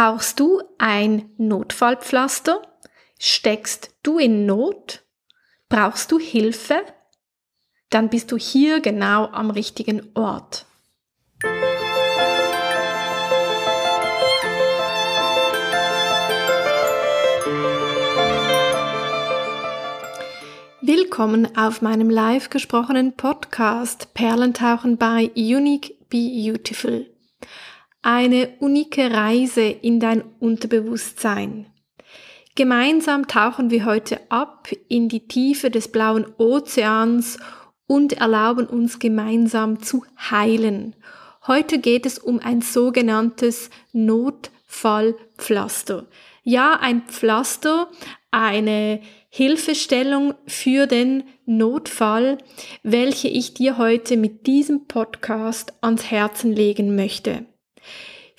Brauchst du ein Notfallpflaster? Steckst du in Not? Brauchst du Hilfe? Dann bist du hier genau am richtigen Ort. Willkommen auf meinem live gesprochenen Podcast Perlentauchen bei Unique Beautiful eine unike Reise in dein Unterbewusstsein. Gemeinsam tauchen wir heute ab in die Tiefe des blauen Ozeans und erlauben uns gemeinsam zu heilen. Heute geht es um ein sogenanntes Notfallpflaster. Ja, ein Pflaster, eine Hilfestellung für den Notfall, welche ich dir heute mit diesem Podcast ans Herzen legen möchte.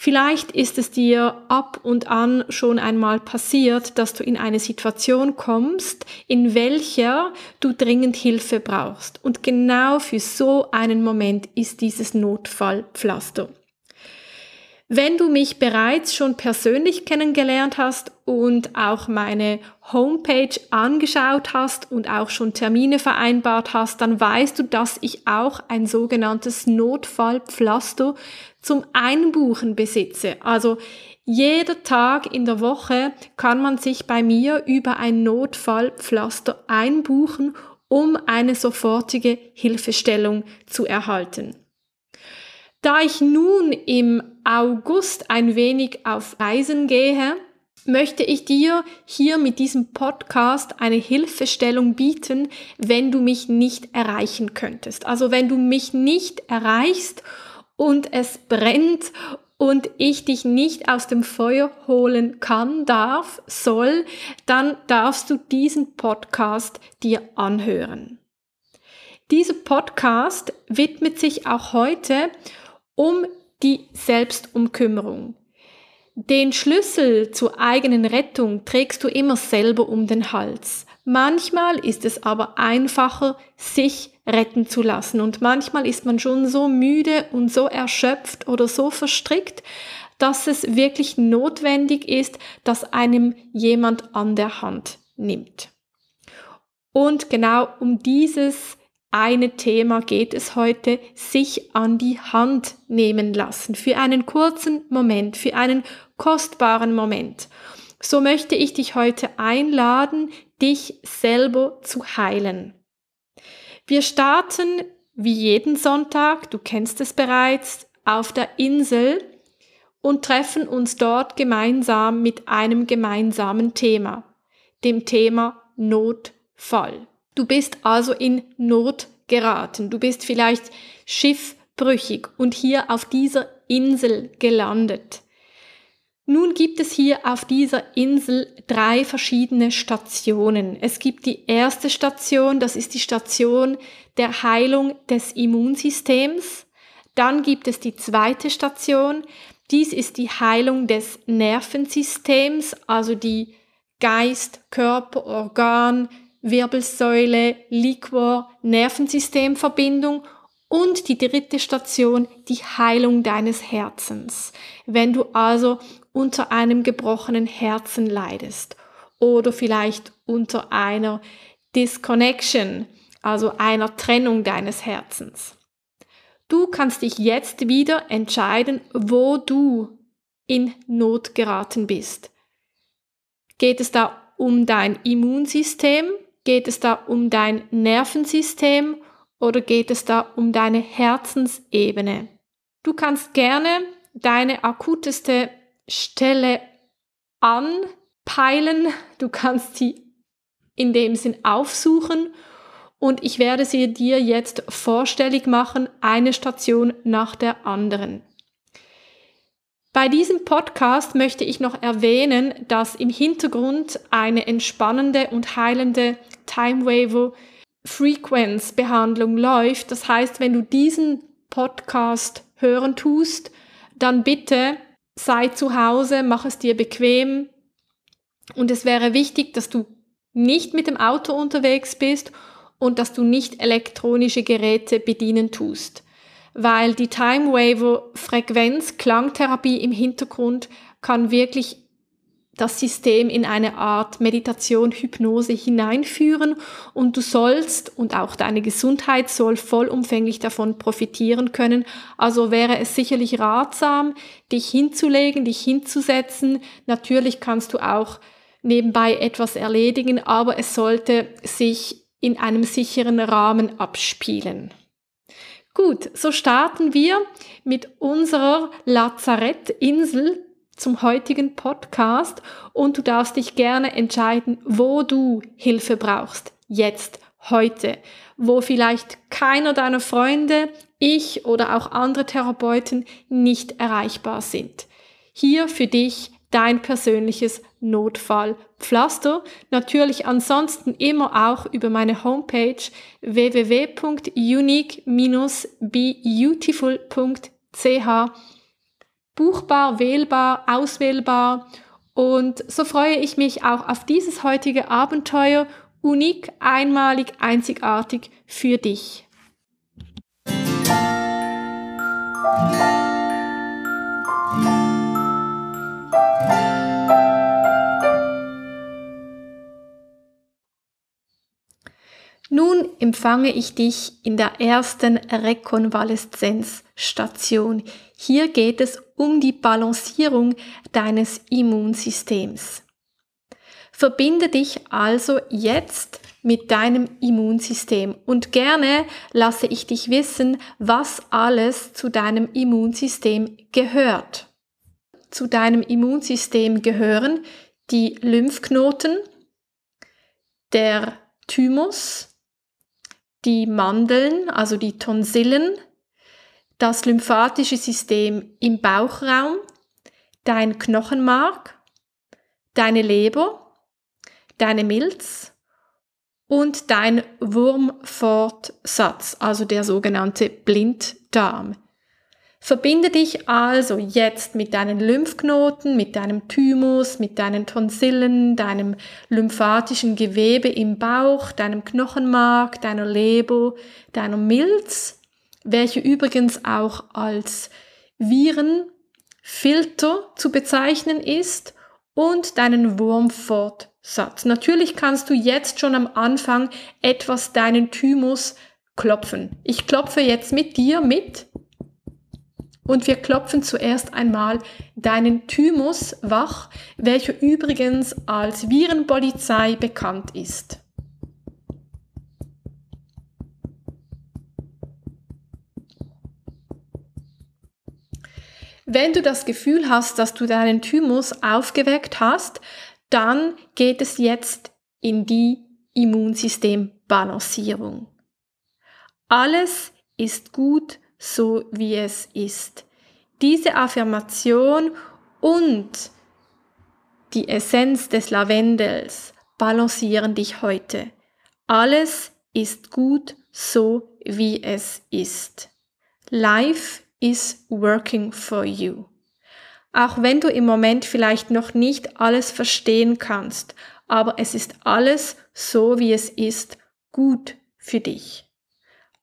Vielleicht ist es dir ab und an schon einmal passiert, dass du in eine Situation kommst, in welcher du dringend Hilfe brauchst. Und genau für so einen Moment ist dieses Notfallpflaster. Wenn du mich bereits schon persönlich kennengelernt hast und auch meine Homepage angeschaut hast und auch schon Termine vereinbart hast, dann weißt du, dass ich auch ein sogenanntes Notfallpflaster zum Einbuchen besitze. Also jeder Tag in der Woche kann man sich bei mir über ein Notfallpflaster einbuchen, um eine sofortige Hilfestellung zu erhalten. Da ich nun im August ein wenig auf Reisen gehe, möchte ich dir hier mit diesem Podcast eine Hilfestellung bieten, wenn du mich nicht erreichen könntest. Also wenn du mich nicht erreichst und es brennt und ich dich nicht aus dem Feuer holen kann, darf, soll, dann darfst du diesen Podcast dir anhören. Dieser Podcast widmet sich auch heute um die Selbstumkümmerung. Den Schlüssel zur eigenen Rettung trägst du immer selber um den Hals. Manchmal ist es aber einfacher, sich retten zu lassen und manchmal ist man schon so müde und so erschöpft oder so verstrickt, dass es wirklich notwendig ist, dass einem jemand an der Hand nimmt. Und genau um dieses eine Thema geht es heute, sich an die Hand nehmen lassen, für einen kurzen Moment, für einen kostbaren Moment. So möchte ich dich heute einladen, dich selber zu heilen. Wir starten wie jeden Sonntag, du kennst es bereits, auf der Insel und treffen uns dort gemeinsam mit einem gemeinsamen Thema, dem Thema Notfall. Du bist also in Not geraten. Du bist vielleicht schiffbrüchig und hier auf dieser Insel gelandet. Nun gibt es hier auf dieser Insel drei verschiedene Stationen. Es gibt die erste Station, das ist die Station der Heilung des Immunsystems. Dann gibt es die zweite Station, dies ist die Heilung des Nervensystems, also die Geist, Körper, Organ, Wirbelsäule, Liquor, Nervensystemverbindung und die dritte Station, die Heilung deines Herzens. Wenn du also unter einem gebrochenen Herzen leidest oder vielleicht unter einer Disconnection, also einer Trennung deines Herzens. Du kannst dich jetzt wieder entscheiden, wo du in Not geraten bist. Geht es da um dein Immunsystem, Geht es da um dein Nervensystem oder geht es da um deine Herzensebene? Du kannst gerne deine akuteste Stelle anpeilen. Du kannst sie in dem Sinn aufsuchen und ich werde sie dir jetzt vorstellig machen, eine Station nach der anderen. Bei diesem Podcast möchte ich noch erwähnen, dass im Hintergrund eine entspannende und heilende Time Waiver Frequenz Behandlung läuft. Das heißt, wenn du diesen Podcast hören tust, dann bitte sei zu Hause, mach es dir bequem. Und es wäre wichtig, dass du nicht mit dem Auto unterwegs bist und dass du nicht elektronische Geräte bedienen tust weil die Time Waver Frequenz Klangtherapie im Hintergrund kann wirklich das System in eine Art Meditation, Hypnose hineinführen und du sollst und auch deine Gesundheit soll vollumfänglich davon profitieren können. Also wäre es sicherlich ratsam, dich hinzulegen, dich hinzusetzen. Natürlich kannst du auch nebenbei etwas erledigen, aber es sollte sich in einem sicheren Rahmen abspielen. Gut, so starten wir mit unserer Lazarettinsel zum heutigen Podcast und du darfst dich gerne entscheiden, wo du Hilfe brauchst. Jetzt, heute, wo vielleicht keiner deiner Freunde, ich oder auch andere Therapeuten nicht erreichbar sind. Hier für dich dein persönliches Notfallpflaster. Natürlich ansonsten immer auch über meine Homepage www.unique-beautiful.ch buchbar, wählbar, auswählbar. Und so freue ich mich auch auf dieses heutige Abenteuer, unik, einmalig, einzigartig für dich. Nun empfange ich dich in der ersten Rekonvaleszenzstation. Hier geht es um die Balancierung deines Immunsystems. Verbinde dich also jetzt mit deinem Immunsystem und gerne lasse ich dich wissen, was alles zu deinem Immunsystem gehört. Zu deinem Immunsystem gehören die Lymphknoten, der Thymus, die Mandeln, also die Tonsillen, das lymphatische System im Bauchraum, dein Knochenmark, deine Leber, deine Milz und dein Wurmfortsatz, also der sogenannte Blinddarm. Verbinde dich also jetzt mit deinen Lymphknoten, mit deinem Thymus, mit deinen Tonsillen, deinem lymphatischen Gewebe im Bauch, deinem Knochenmark, deiner Leber, deiner Milz, welche übrigens auch als Virenfilter zu bezeichnen ist, und deinen Wurmfortsatz. Natürlich kannst du jetzt schon am Anfang etwas deinen Thymus klopfen. Ich klopfe jetzt mit dir mit und wir klopfen zuerst einmal deinen Thymus wach, welcher übrigens als Virenpolizei bekannt ist. Wenn du das Gefühl hast, dass du deinen Thymus aufgeweckt hast, dann geht es jetzt in die Immunsystembalancierung. Alles ist gut so wie es ist. Diese Affirmation und die Essenz des Lavendels balancieren dich heute. Alles ist gut so wie es ist. Life is working for you. Auch wenn du im Moment vielleicht noch nicht alles verstehen kannst, aber es ist alles so wie es ist gut für dich.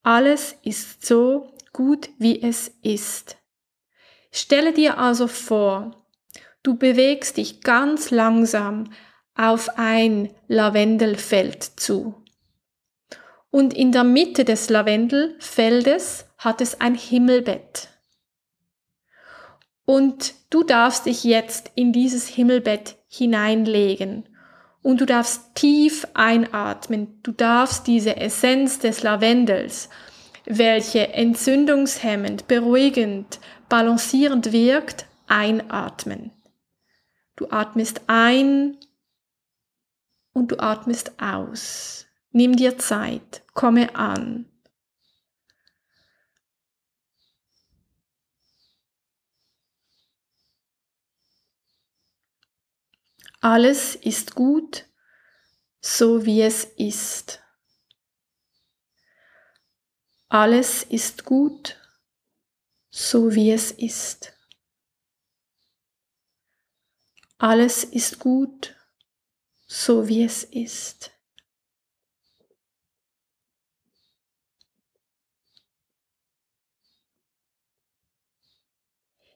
Alles ist so, gut, wie es ist. Stelle dir also vor, du bewegst dich ganz langsam auf ein Lavendelfeld zu. Und in der Mitte des Lavendelfeldes hat es ein Himmelbett. Und du darfst dich jetzt in dieses Himmelbett hineinlegen. Und du darfst tief einatmen. Du darfst diese Essenz des Lavendels welche entzündungshemmend, beruhigend, balancierend wirkt, einatmen. Du atmest ein und du atmest aus. Nimm dir Zeit, komme an. Alles ist gut, so wie es ist. Alles ist gut, so wie es ist. Alles ist gut, so wie es ist.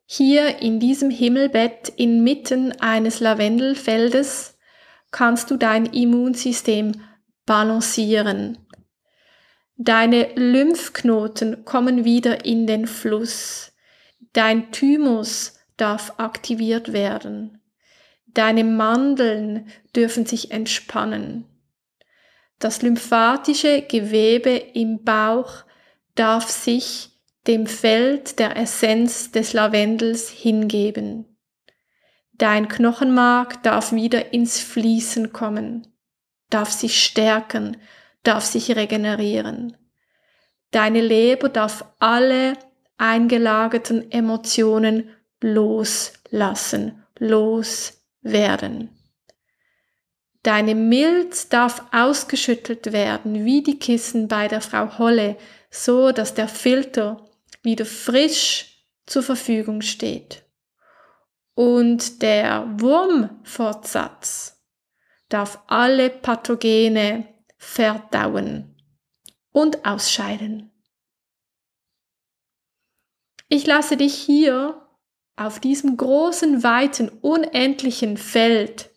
Hier in diesem Himmelbett inmitten eines Lavendelfeldes kannst du dein Immunsystem balancieren. Deine Lymphknoten kommen wieder in den Fluss. Dein Thymus darf aktiviert werden. Deine Mandeln dürfen sich entspannen. Das lymphatische Gewebe im Bauch darf sich dem Feld der Essenz des Lavendels hingeben. Dein Knochenmark darf wieder ins Fließen kommen, darf sich stärken, darf sich regenerieren. Deine Leber darf alle eingelagerten Emotionen loslassen, loswerden. Deine Milz darf ausgeschüttelt werden, wie die Kissen bei der Frau Holle, so dass der Filter wieder frisch zur Verfügung steht. Und der Wurmfortsatz darf alle Pathogene verdauen und ausscheiden. Ich lasse dich hier auf diesem großen, weiten, unendlichen Feld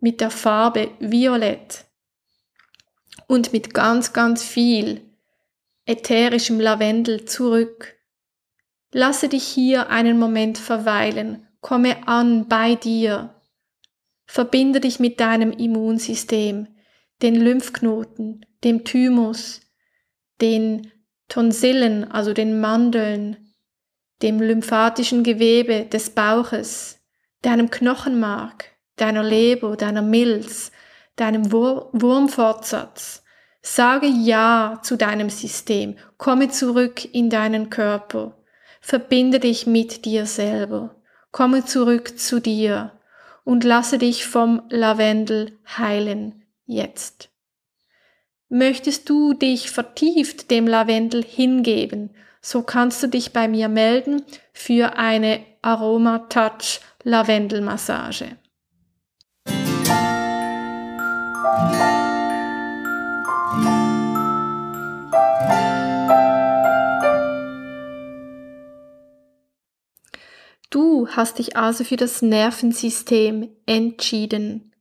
mit der Farbe Violett und mit ganz, ganz viel ätherischem Lavendel zurück. Lasse dich hier einen Moment verweilen, komme an bei dir. Verbinde dich mit deinem Immunsystem, den Lymphknoten, dem Thymus, den Tonsillen, also den Mandeln, dem lymphatischen Gewebe des Bauches, deinem Knochenmark, deiner Leber, deiner Milz, deinem Wur Wurmfortsatz, Sage Ja zu deinem System. Komme zurück in deinen Körper. Verbinde dich mit dir selber. Komme zurück zu dir und lasse dich vom Lavendel heilen jetzt. Möchtest du dich vertieft dem Lavendel hingeben, so kannst du dich bei mir melden für eine Aroma Touch Lavendelmassage. Du hast dich also für das Nervensystem entschieden.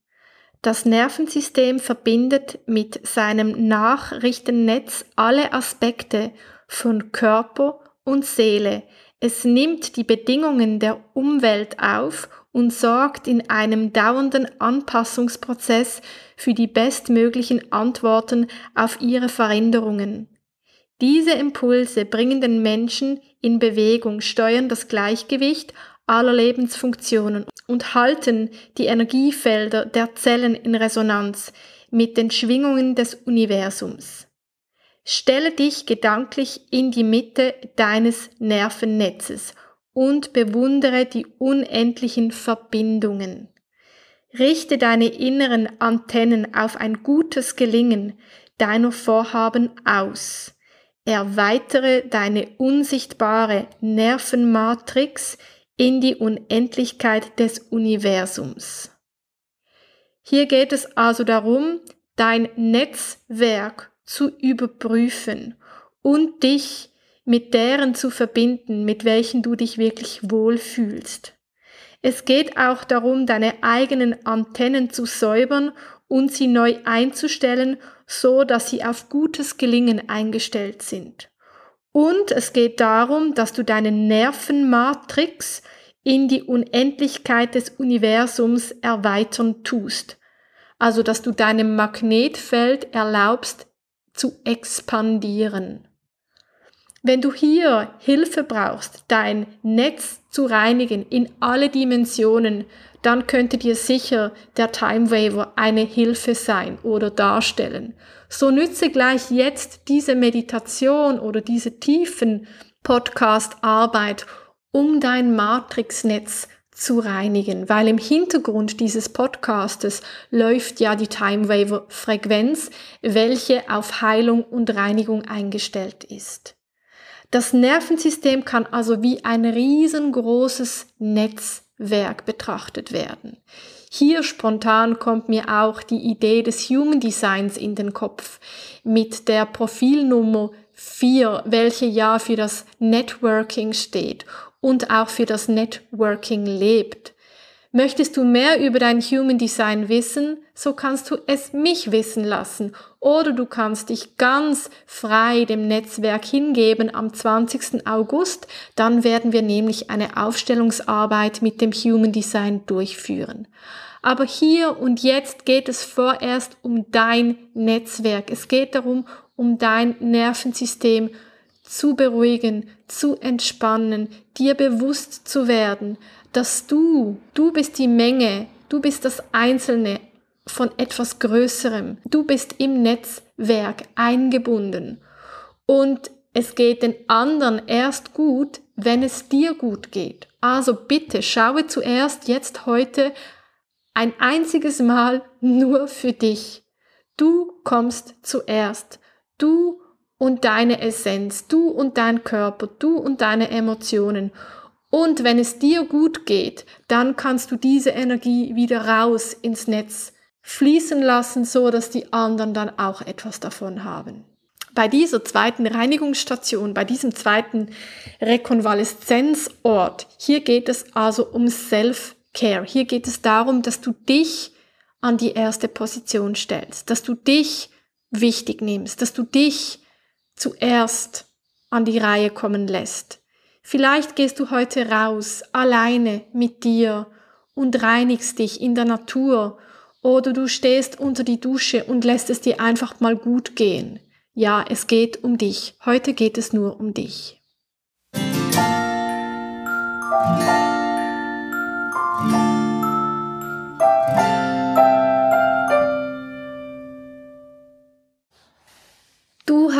Das Nervensystem verbindet mit seinem Nachrichtennetz alle Aspekte von Körper und Seele. Es nimmt die Bedingungen der Umwelt auf und sorgt in einem dauernden Anpassungsprozess für die bestmöglichen Antworten auf ihre Veränderungen. Diese Impulse bringen den Menschen in Bewegung, steuern das Gleichgewicht aller Lebensfunktionen und halten die Energiefelder der Zellen in Resonanz mit den Schwingungen des Universums. Stelle dich gedanklich in die Mitte deines Nervennetzes und bewundere die unendlichen Verbindungen. Richte deine inneren Antennen auf ein gutes Gelingen deiner Vorhaben aus. Erweitere deine unsichtbare Nervenmatrix in die Unendlichkeit des Universums. Hier geht es also darum, dein Netzwerk zu überprüfen und dich mit deren zu verbinden, mit welchen du dich wirklich wohlfühlst. Es geht auch darum, deine eigenen Antennen zu säubern und sie neu einzustellen, so dass sie auf gutes Gelingen eingestellt sind. Und es geht darum, dass du deine Nervenmatrix in die Unendlichkeit des Universums erweitern tust. Also, dass du deinem Magnetfeld erlaubst zu expandieren. Wenn du hier Hilfe brauchst, dein Netz zu reinigen in alle Dimensionen, dann könnte dir sicher der Time Waver eine Hilfe sein oder darstellen. So nütze gleich jetzt diese Meditation oder diese tiefen Podcast-Arbeit, um dein Matrixnetz zu reinigen, weil im Hintergrund dieses Podcastes läuft ja die Time Waver Frequenz, welche auf Heilung und Reinigung eingestellt ist. Das Nervensystem kann also wie ein riesengroßes Netzwerk betrachtet werden. Hier spontan kommt mir auch die Idee des Human Designs in den Kopf mit der Profilnummer 4, welche ja für das Networking steht und auch für das Networking lebt. Möchtest du mehr über dein Human Design wissen, so kannst du es mich wissen lassen oder du kannst dich ganz frei dem Netzwerk hingeben am 20. August, dann werden wir nämlich eine Aufstellungsarbeit mit dem Human Design durchführen. Aber hier und jetzt geht es vorerst um dein Netzwerk. Es geht darum, um dein Nervensystem zu beruhigen, zu entspannen, dir bewusst zu werden, dass du, du bist die Menge, du bist das Einzelne von etwas Größerem. Du bist im Netzwerk eingebunden. Und es geht den anderen erst gut, wenn es dir gut geht. Also bitte schaue zuerst jetzt heute ein einziges Mal nur für dich. Du kommst zuerst. Du und deine Essenz, du und dein Körper, du und deine Emotionen. Und wenn es dir gut geht, dann kannst du diese Energie wieder raus ins Netz fließen lassen, so dass die anderen dann auch etwas davon haben. Bei dieser zweiten Reinigungsstation, bei diesem zweiten Rekonvaleszenzort, hier geht es also um Self-Care. Hier geht es darum, dass du dich an die erste Position stellst, dass du dich wichtig nimmst, dass du dich zuerst an die Reihe kommen lässt, Vielleicht gehst du heute raus, alleine mit dir und reinigst dich in der Natur oder du stehst unter die Dusche und lässt es dir einfach mal gut gehen. Ja, es geht um dich. Heute geht es nur um dich. Du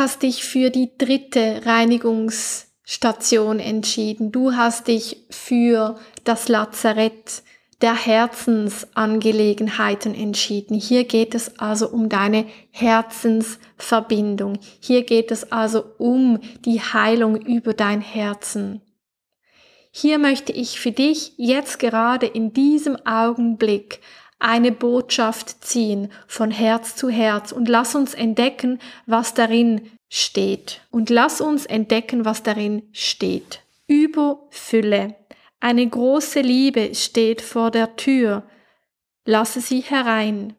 hast dich für die dritte Reinigungs Station entschieden. Du hast dich für das Lazarett der Herzensangelegenheiten entschieden. Hier geht es also um deine Herzensverbindung. Hier geht es also um die Heilung über dein Herzen. Hier möchte ich für dich jetzt gerade in diesem Augenblick eine Botschaft ziehen von Herz zu Herz und lass uns entdecken, was darin steht. Und lass uns entdecken, was darin steht. Überfülle. Eine große Liebe steht vor der Tür. Lasse sie herein.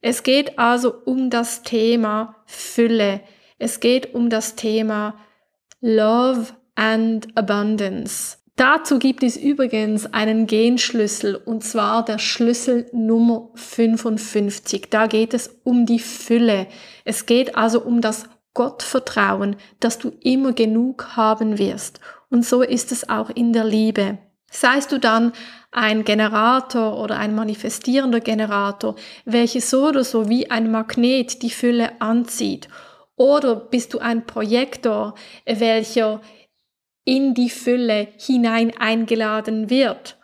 Es geht also um das Thema Fülle. Es geht um das Thema Love and Abundance. Dazu gibt es übrigens einen Genschlüssel und zwar der Schlüssel Nummer 55. Da geht es um die Fülle. Es geht also um das Gott vertrauen, dass du immer genug haben wirst. Und so ist es auch in der Liebe. Seist du dann ein Generator oder ein manifestierender Generator, welches so oder so wie ein Magnet die Fülle anzieht. Oder bist du ein Projektor, welcher in die Fülle hinein eingeladen wird.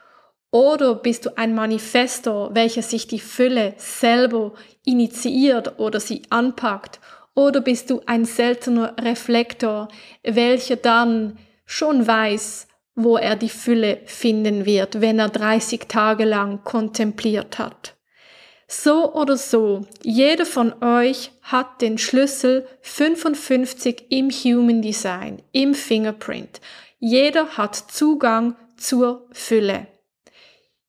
Oder bist du ein Manifestor, welcher sich die Fülle selber initiiert oder sie anpackt oder bist du ein seltener Reflektor, welcher dann schon weiß, wo er die Fülle finden wird, wenn er 30 Tage lang kontempliert hat? So oder so, jeder von euch hat den Schlüssel 55 im Human Design, im Fingerprint. Jeder hat Zugang zur Fülle.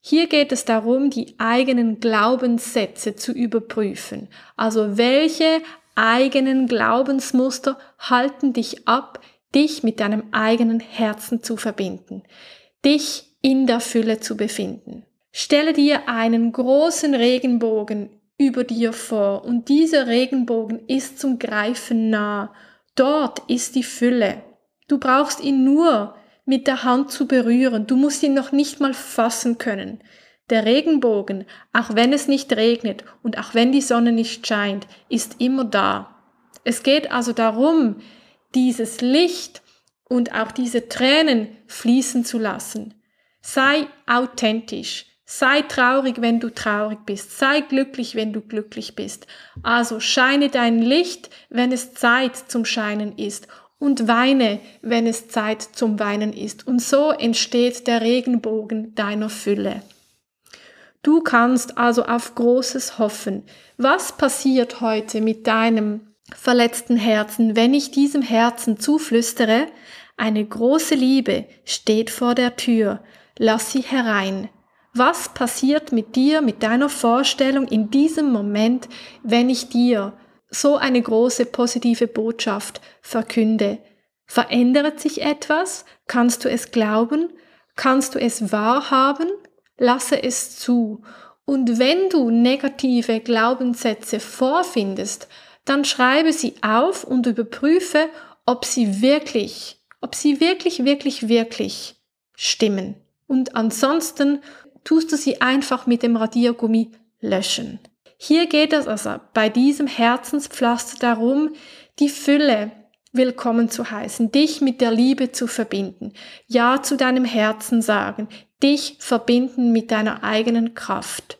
Hier geht es darum, die eigenen Glaubenssätze zu überprüfen. Also welche eigenen Glaubensmuster halten dich ab, dich mit deinem eigenen Herzen zu verbinden, dich in der Fülle zu befinden. Stelle dir einen großen Regenbogen über dir vor und dieser Regenbogen ist zum Greifen nah. Dort ist die Fülle. Du brauchst ihn nur mit der Hand zu berühren. Du musst ihn noch nicht mal fassen können. Der Regenbogen, auch wenn es nicht regnet und auch wenn die Sonne nicht scheint, ist immer da. Es geht also darum, dieses Licht und auch diese Tränen fließen zu lassen. Sei authentisch. Sei traurig, wenn du traurig bist. Sei glücklich, wenn du glücklich bist. Also scheine dein Licht, wenn es Zeit zum Scheinen ist. Und weine, wenn es Zeit zum Weinen ist. Und so entsteht der Regenbogen deiner Fülle. Du kannst also auf Großes hoffen. Was passiert heute mit deinem verletzten Herzen, wenn ich diesem Herzen zuflüstere, Eine große Liebe steht vor der Tür. Lass sie herein. Was passiert mit dir, mit deiner Vorstellung in diesem Moment, wenn ich dir so eine große positive Botschaft verkünde? Verändert sich etwas? Kannst du es glauben? Kannst du es wahrhaben? Lasse es zu. Und wenn du negative Glaubenssätze vorfindest, dann schreibe sie auf und überprüfe, ob sie wirklich, ob sie wirklich, wirklich, wirklich stimmen. Und ansonsten tust du sie einfach mit dem Radiergummi löschen. Hier geht es also bei diesem Herzenspflaster darum, die Fülle willkommen zu heißen, dich mit der Liebe zu verbinden, Ja zu deinem Herzen sagen, dich verbinden mit deiner eigenen Kraft.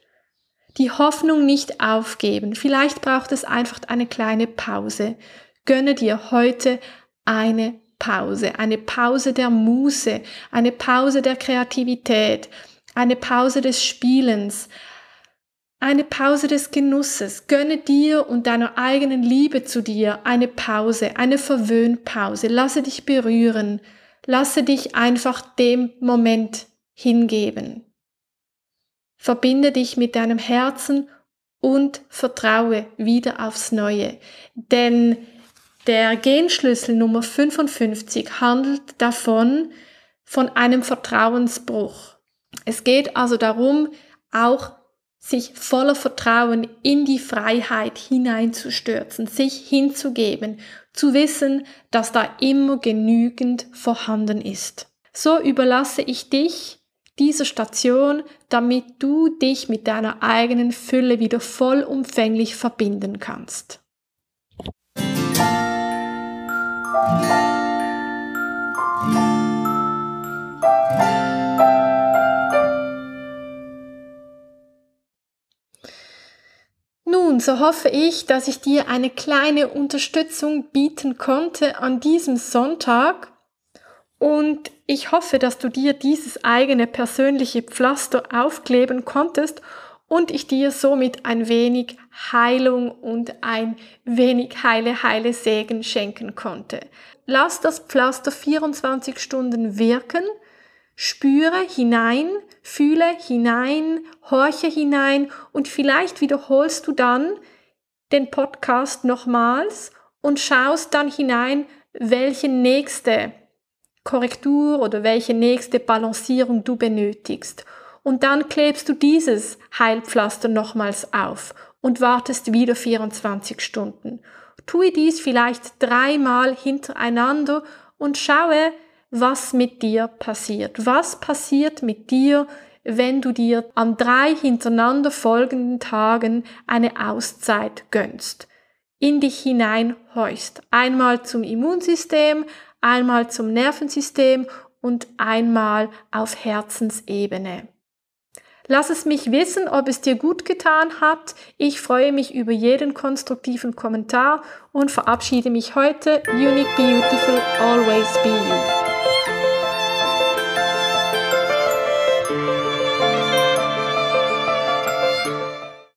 Die Hoffnung nicht aufgeben. Vielleicht braucht es einfach eine kleine Pause. Gönne dir heute eine Pause, eine Pause der Muße, eine Pause der Kreativität, eine Pause des Spielens, eine Pause des Genusses. Gönne dir und deiner eigenen Liebe zu dir eine Pause, eine Verwöhnpause. Lasse dich berühren. Lasse dich einfach dem Moment hingeben. Verbinde dich mit deinem Herzen und vertraue wieder aufs Neue. Denn der Genschlüssel Nummer 55 handelt davon, von einem Vertrauensbruch. Es geht also darum, auch sich voller Vertrauen in die Freiheit hineinzustürzen, sich hinzugeben, zu wissen, dass da immer genügend vorhanden ist. So überlasse ich dich dieser Station, damit du dich mit deiner eigenen Fülle wieder vollumfänglich verbinden kannst. Nun, so hoffe ich, dass ich dir eine kleine Unterstützung bieten konnte an diesem Sonntag und ich hoffe, dass du dir dieses eigene persönliche Pflaster aufkleben konntest und ich dir somit ein wenig Heilung und ein wenig heile, heile Segen schenken konnte. Lass das Pflaster 24 Stunden wirken, spüre hinein, fühle hinein, horche hinein und vielleicht wiederholst du dann den Podcast nochmals und schaust dann hinein, welche nächste Korrektur oder welche nächste Balancierung du benötigst. Und dann klebst du dieses Heilpflaster nochmals auf und wartest wieder 24 Stunden. Tue dies vielleicht dreimal hintereinander und schaue, was mit dir passiert. Was passiert mit dir, wenn du dir an drei hintereinander folgenden Tagen eine Auszeit gönnst, in dich hineinhorchst. Einmal zum Immunsystem, einmal zum Nervensystem und einmal auf Herzensebene. Lass es mich wissen, ob es dir gut getan hat. Ich freue mich über jeden konstruktiven Kommentar und verabschiede mich heute. Unique Beautiful, always be you.